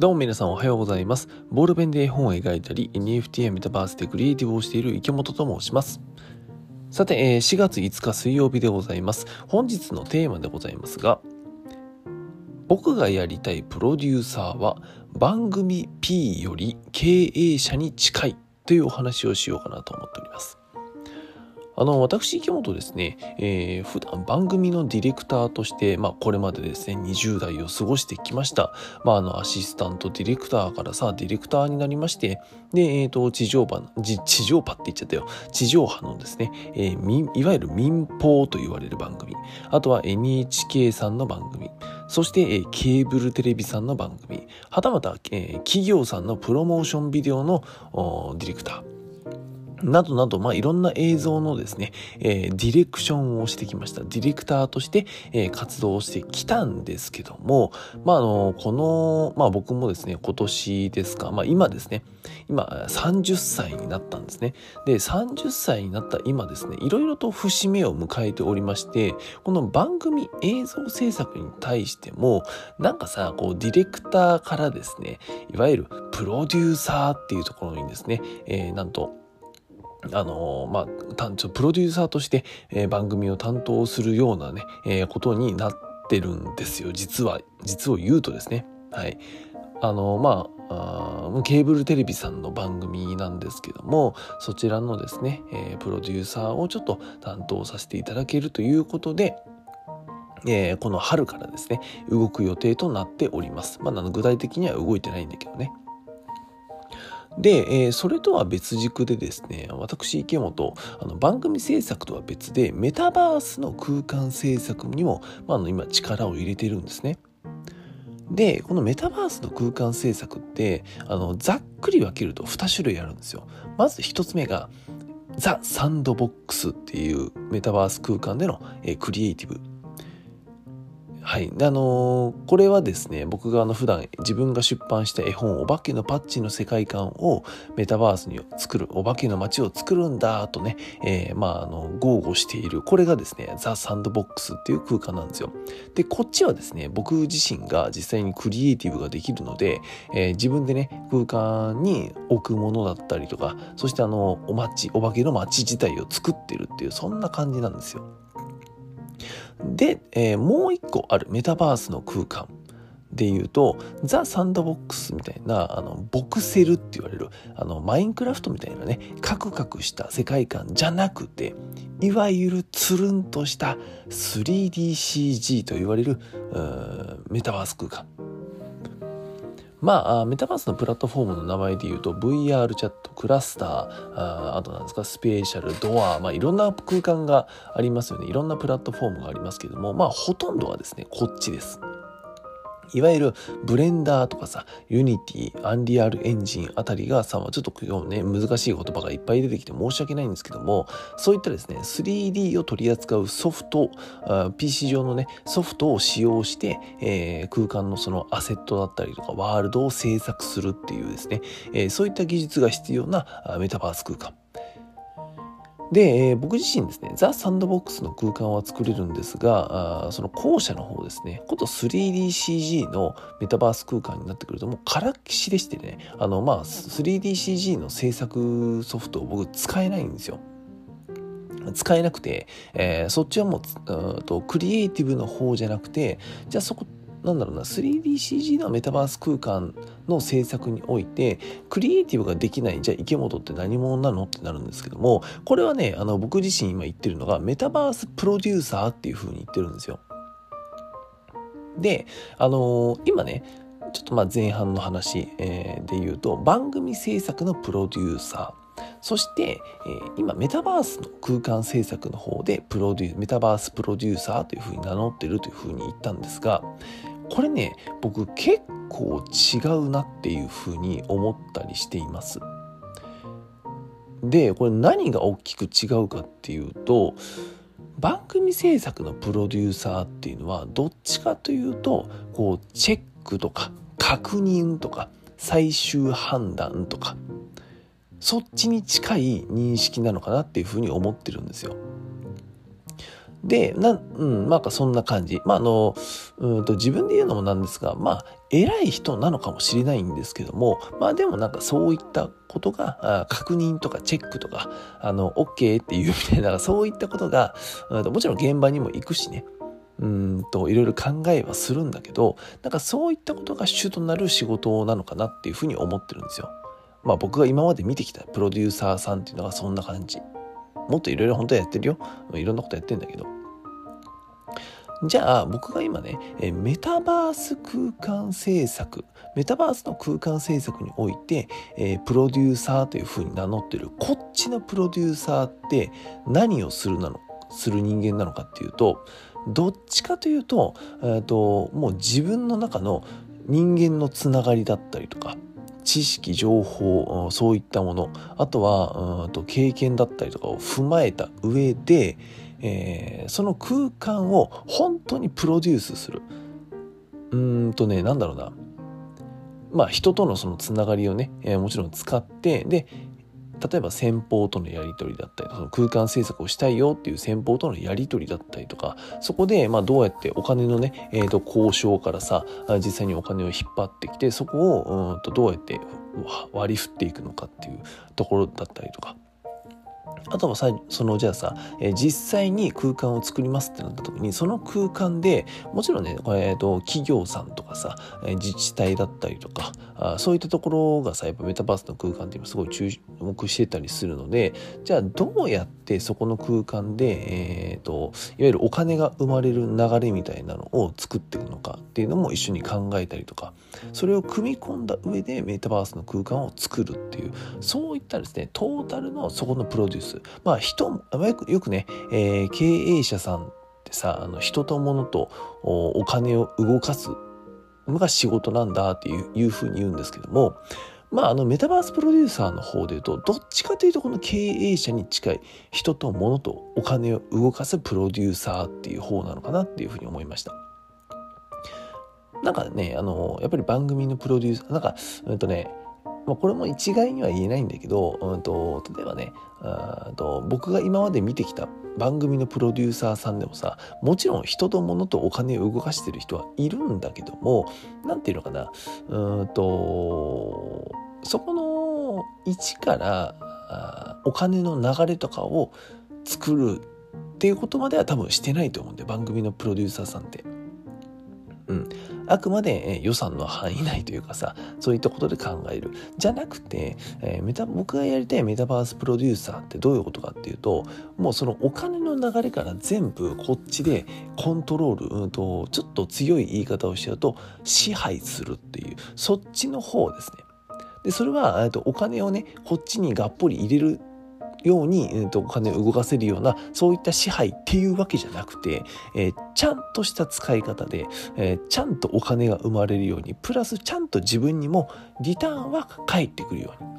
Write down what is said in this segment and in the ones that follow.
どうも皆さんおはようございます。ボールペンで絵本を描いたり、NFT やメタバースでクリエイティブをしている池本と申します。さて、4月5日水曜日でございます。本日のテーマでございますが、僕がやりたいプロデューサーは番組 P より経営者に近いというお話をしようかなと思っております。あの、私、池本ですね、えー、普段番組のディレクターとして、まあ、これまでですね、20代を過ごしてきました。まあ、あの、アシスタントディレクターからさ、ディレクターになりまして、で、えっ、ー、と、地上波、地上波って言っちゃったよ。地上波のですね、えー、いわゆる民放と言われる番組。あとは NHK さんの番組。そして、えー、ケーブルテレビさんの番組。はたまた、えー、企業さんのプロモーションビデオのディレクター。などなど、まあ、いろんな映像のですね、えー、ディレクションをしてきました。ディレクターとして、えー、活動をしてきたんですけども、まあ、あの、この、まあ、僕もですね、今年ですか、まあ、今ですね、今、30歳になったんですね。で、30歳になった今ですね、いろいろと節目を迎えておりまして、この番組映像制作に対しても、なんかさ、こう、ディレクターからですね、いわゆるプロデューサーっていうところにですね、えー、なんと、あのまあ、プロデューサーとして、えー、番組を担当するようなね、えー、ことになってるんですよ。実は、実を言うとですね。はい。あのまあケーブルテレビさんの番組なんですけどもそちらのですね、えー、プロデューサーをちょっと担当させていただけるということで、えー、この春からですね動く予定となっております。まあ、具体的には動いてないんだけどね。で、えー、それとは別軸でですね、私池本、あの番組制作とは別で、メタバースの空間制作にも、まあ、あの今力を入れてるんですね。で、このメタバースの空間制作って、あの、ざっくり分けると2種類あるんですよ。まず1つ目が、ザ・サンドボックスっていうメタバース空間での、えー、クリエイティブはい。あのー、これはですね、僕があの普段自分が出版した絵本、お化けのパッチの世界観をメタバースに作る、お化けの街を作るんだとね、えー、まあ、あの、豪語している。これがですね、ザ・サンドボックスっていう空間なんですよ。で、こっちはですね、僕自身が実際にクリエイティブができるので、えー、自分でね、空間に置くものだったりとか、そしてあの、お街、お化けの街自体を作ってるっていう、そんな感じなんですよ。で、えー、もう一個あるメタバースの空間で言うと、ザ・サンドボックスみたいな、あの、ボクセルって言われる、あの、マインクラフトみたいなね、カクカクした世界観じゃなくて、いわゆるつるんとした 3DCG と言われる、メタバース空間。まあ、メタバースのプラットフォームの名前で言うと VR チャット、クラスター、ああとなんですか、スペーシャル、ドア、まあいろんな空間がありますよね。いろんなプラットフォームがありますけども、まあほとんどはですね、こっちです。いわゆるブレンダーとかさ、 Unity、 Unreal Engine あたりがさ、ちょっと今日ね、難しい言葉がいっぱい出てきて申し訳ないんですけども、そういったですね、3D を取り扱うソフト、PC 上のね、ソフトを使用して、えー、空間のそのアセットだったりとか、ワールドを制作するっていうですね、えー、そういった技術が必要なメタバース空間。で、えー、僕自身ですね、 The Sandbox の空間は作れるんですが、あその後者の方ですね、こと 3DCG のメタバース空間になってくると、もうからっきしでしてね、あの、まあ、3DCG の制作ソフトを僕使えないんですよ。使えなくて、えー、そっちはもうとクリエイティブの方じゃなくてじゃあそこなんだろうな 3DCG のメタバース空間の制作においてクリエイティブができないじゃあ池本って何者なのってなるんですけどもこれはねあの僕自身今言ってるのがメタバースプロデューサーっていう風に言ってるんですよ。であのー、今ねちょっとまあ前半の話、えー、で言うと番組制作のプロデューサーそして、えー、今メタバースの空間制作の方でプロデュメタバースプロデューサーというふうに名乗ってるというふうに言ったんですがこれね僕結構違うなっていうふうに思ったりしています。でこれ何が大きく違うかっていうと番組制作のプロデューサーっていうのはどっちかというとこうチェックとか確認とか最終判断とかそっちに近い認識なのかなっていうふうに思ってるんですよ。で、な、うん、まあ、そんな感じ。まあ、あの、うんと、自分で言うのもなんですが、まあ、偉い人なのかもしれないんですけども、まあ、でもなんかそういったことが、確認とかチェックとか、あの、OK っていうみたいな、そういったことが、もちろん現場にも行くしね、うんと、いろいろ考えはするんだけど、なんかそういったことが主となる仕事なのかなっていうふうに思ってるんですよ。まあ僕が今まで見てきたプロデューサーさんっていうのがそんな感じ。もっといろいろ本当はやってるよ。いろんなことやってんだけど。じゃあ僕が今ね、メタバース空間制作、メタバースの空間制作において、えプロデューサーというふうに名乗ってるこっちのプロデューサーって何をするなのする人間なのかっていうとどっちかというと,、えーともう自分の中の人間のつながりだったりとか知識情報そういったもの。あとはうんと経験だったりとかを踏まえた上で、えー、その空間を本当にプロデュースする。うんとね何だろうな。まあ人とのそのつながりをね、えー、もちろん使ってで例えば先方とのやり取りだったりその空間政策をしたいよっていう先方とのやり取りだったりとかそこでまあどうやってお金のね、えー、と交渉からさ実際にお金を引っ張ってきてそこをうんとどうやって割り振っていくのかっていうところだったりとか。あとはさそのじゃあさ、え、実際に空間を作りますってなった時にその空間でもちろんね、えーと、企業さんとかさ、え、自治体だったりとかあそういったところがさやっぱメタバースの空間って今すごい注目してたりするのでじゃあどうやってそこの空間で、えーと、いわゆるお金が生まれる流れみたいなのを作っていくのかっていうのも一緒に考えたりとかそれを組み込んだ上でメタバースの空間を作るっていうそういったですねトータルのそこのプロデュースまあ人よくよくね、えー、経営者さんってさあの人と物とお金を動かすのが仕事なんだっていういうふうに言うんですけどもまあ、あのメタバースプロデューサーの方で言うとどっちかというとこの経営者に近い人と物とお金を動かすプロデューサーっていう方なのかなっていうふうに思いました。なんかね、あの、やっぱり番組のプロデューサー、なんか、うんとね、まあ、これも一概には言えないんだけど、うんと、例えばねと僕が今まで見てきた番組のプロデューサーさんでもさもちろん人と物とお金を動かしてる人はいるんだけども何て言うのかなうんとそこの一からお金の流れとかを作るっていうことまでは多分してないと思うんで番組のプロデューサーさんって。うん、あくまで予算の範囲内というかさそういったことで考える。じゃなくて、えー、メタ僕がやりたいメタバースプロデューサーってどういうことかっていうともうそのお金の流れから全部こっちでコントロール、うんと、ちょっと強い言い方をしちゃうと支配するっていうそっちの方ですね。でそれは、えー、とお金をねこっちにがっぽり入れるように、えー、とお金を動かせるようなそういった支配っていうわけじゃなくて、えー、ちゃんとした使い方で、えー、ちゃんとお金が生まれるようにプラスちゃんと自分にもリターンは返ってくるように。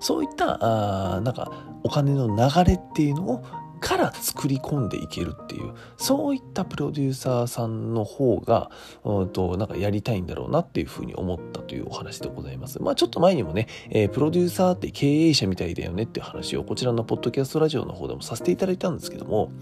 そういったあなんかお金の流れっていうのをから作り込んでいけるっていうそういったプロデューサーさんの方がうんとなんかやりたいんだろうなっていうふうに思ったというお話でございます。まあちょっと前にもね、えー、プロデューサーって経営者みたいだよねっていう話をこちらのポッドキャストラジオの方でもさせていただいたんですけども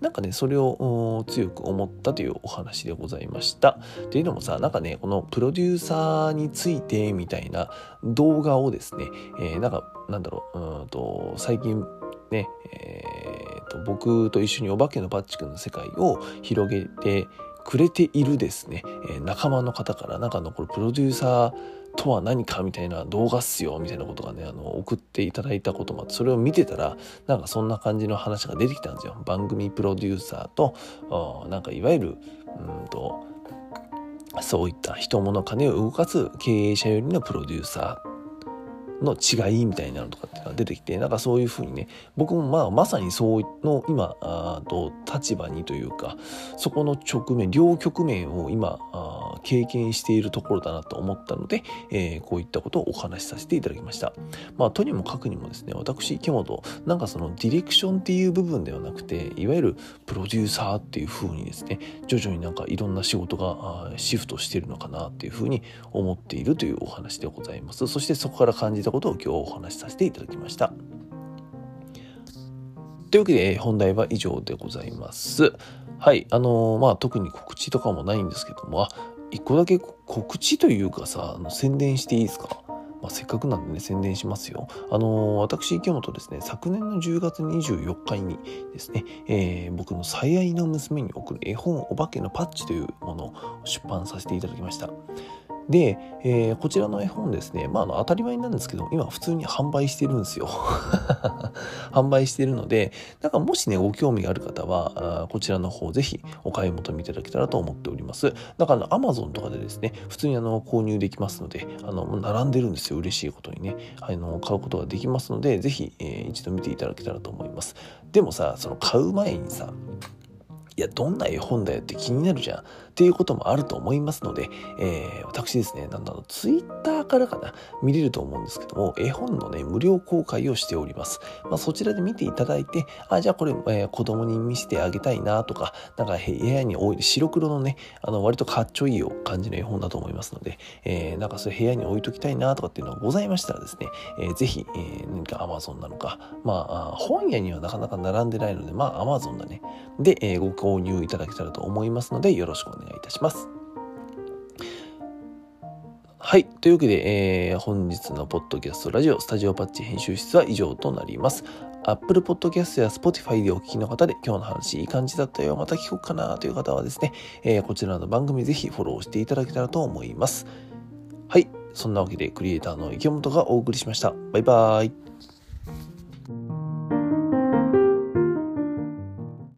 なんかねそれを強く思ったというお話でございました。っていうのもさなんかねこのプロデューサーについてみたいな動画をですね、えー、なんかなんだろううんと最近ね、えーと、僕と一緒にお化けのパッチくんの世界を広げてくれているですね、え、仲間の方からなんかのこれプロデューサーとは何かみたいな動画っすよみたいなことがねあの送っていただいたこともあってそれを見てたらなんかそんな感じの話が出てきたんですよ。番組プロデューサーとなんかいわゆるうんとそういった人物金を動かす経営者よりのプロデューサーの違いみたいなのとかっていうのが出てきてなんかそういうふうにね僕もまあまさにそうの今あと立場にというかそこの直面両局面を今あ経験しているところだなと思ったので、えー、こういったことをお話しさせていただきましたまあとにもかくにもですね私池本なんかそのディレクションっていう部分ではなくていわゆるプロデューサーっていうふうにですね徐々になんかいろんな仕事がシフトしてるのかなっていうふうに思っているというお話でございますそしてそこから感じたことを今日お話しさせていただきました。というわけで、本題は以上でございます。はい。あのー、まあ、特に告知とかもないんですけども、あ、一個だけ告知というかさ、宣伝していいですか？まあ、せっかくなんでね、宣伝しますよ。あのー、私、池本ですね、昨年の10月24日にですね、えー、僕の最愛の娘に送る絵本お化けのパッチというものを出版させていただきました。で、えー、こちらの絵本ですね、まあ、あの当たり前なんですけど、今普通に販売してるんですよ。販売してるので、だかもしね、ご興味がある方は、こちらの方ぜひお買い求めいただけたらと思っております。だから、Amazon とかでですね、普通にあの購入できますので、あの並んでるんですよ。嬉しいことにね。あの買うことができますので、ぜひ、えー、一度見ていただけたらと思います。でもさ、その買う前にさ、いや、どんな絵本だよって気になるじゃん。っていうこともあると思いますので、えー、私ですね、なんだろう、ツイッターからかな、見れると思うんですけども、絵本のね、無料公開をしております。まあ、そちらで見ていただいて、あ、じゃあこれ、えー、子供に見せてあげたいなとか、なんか部屋に置いて、白黒のね、あの、割とかっちょいい感じの絵本だと思いますので、えー、なんかそれ部屋に置いときたいなとかっていうのがございましたらですね、えー、ぜひ、えー、何か Amazon なのか、まあ、本屋にはなかなか並んでないので、まあ、Amazon だね。で、えー、ご購入いただけたらと思いますので、よろしくお願いいたします。はい。というわけで、えー、本日のポッドキャストラジオスタジオパッチ編集室は以上となります。Apple Podcast や Spotify でお聞きの方で今日の話いい感じだったよ、また聞こうかなという方はですね、えー、こちらの番組ぜひフォローしていただけたらと思います。はい。そんなわけでクリエイターの池本がお送りしました。バイバーイ。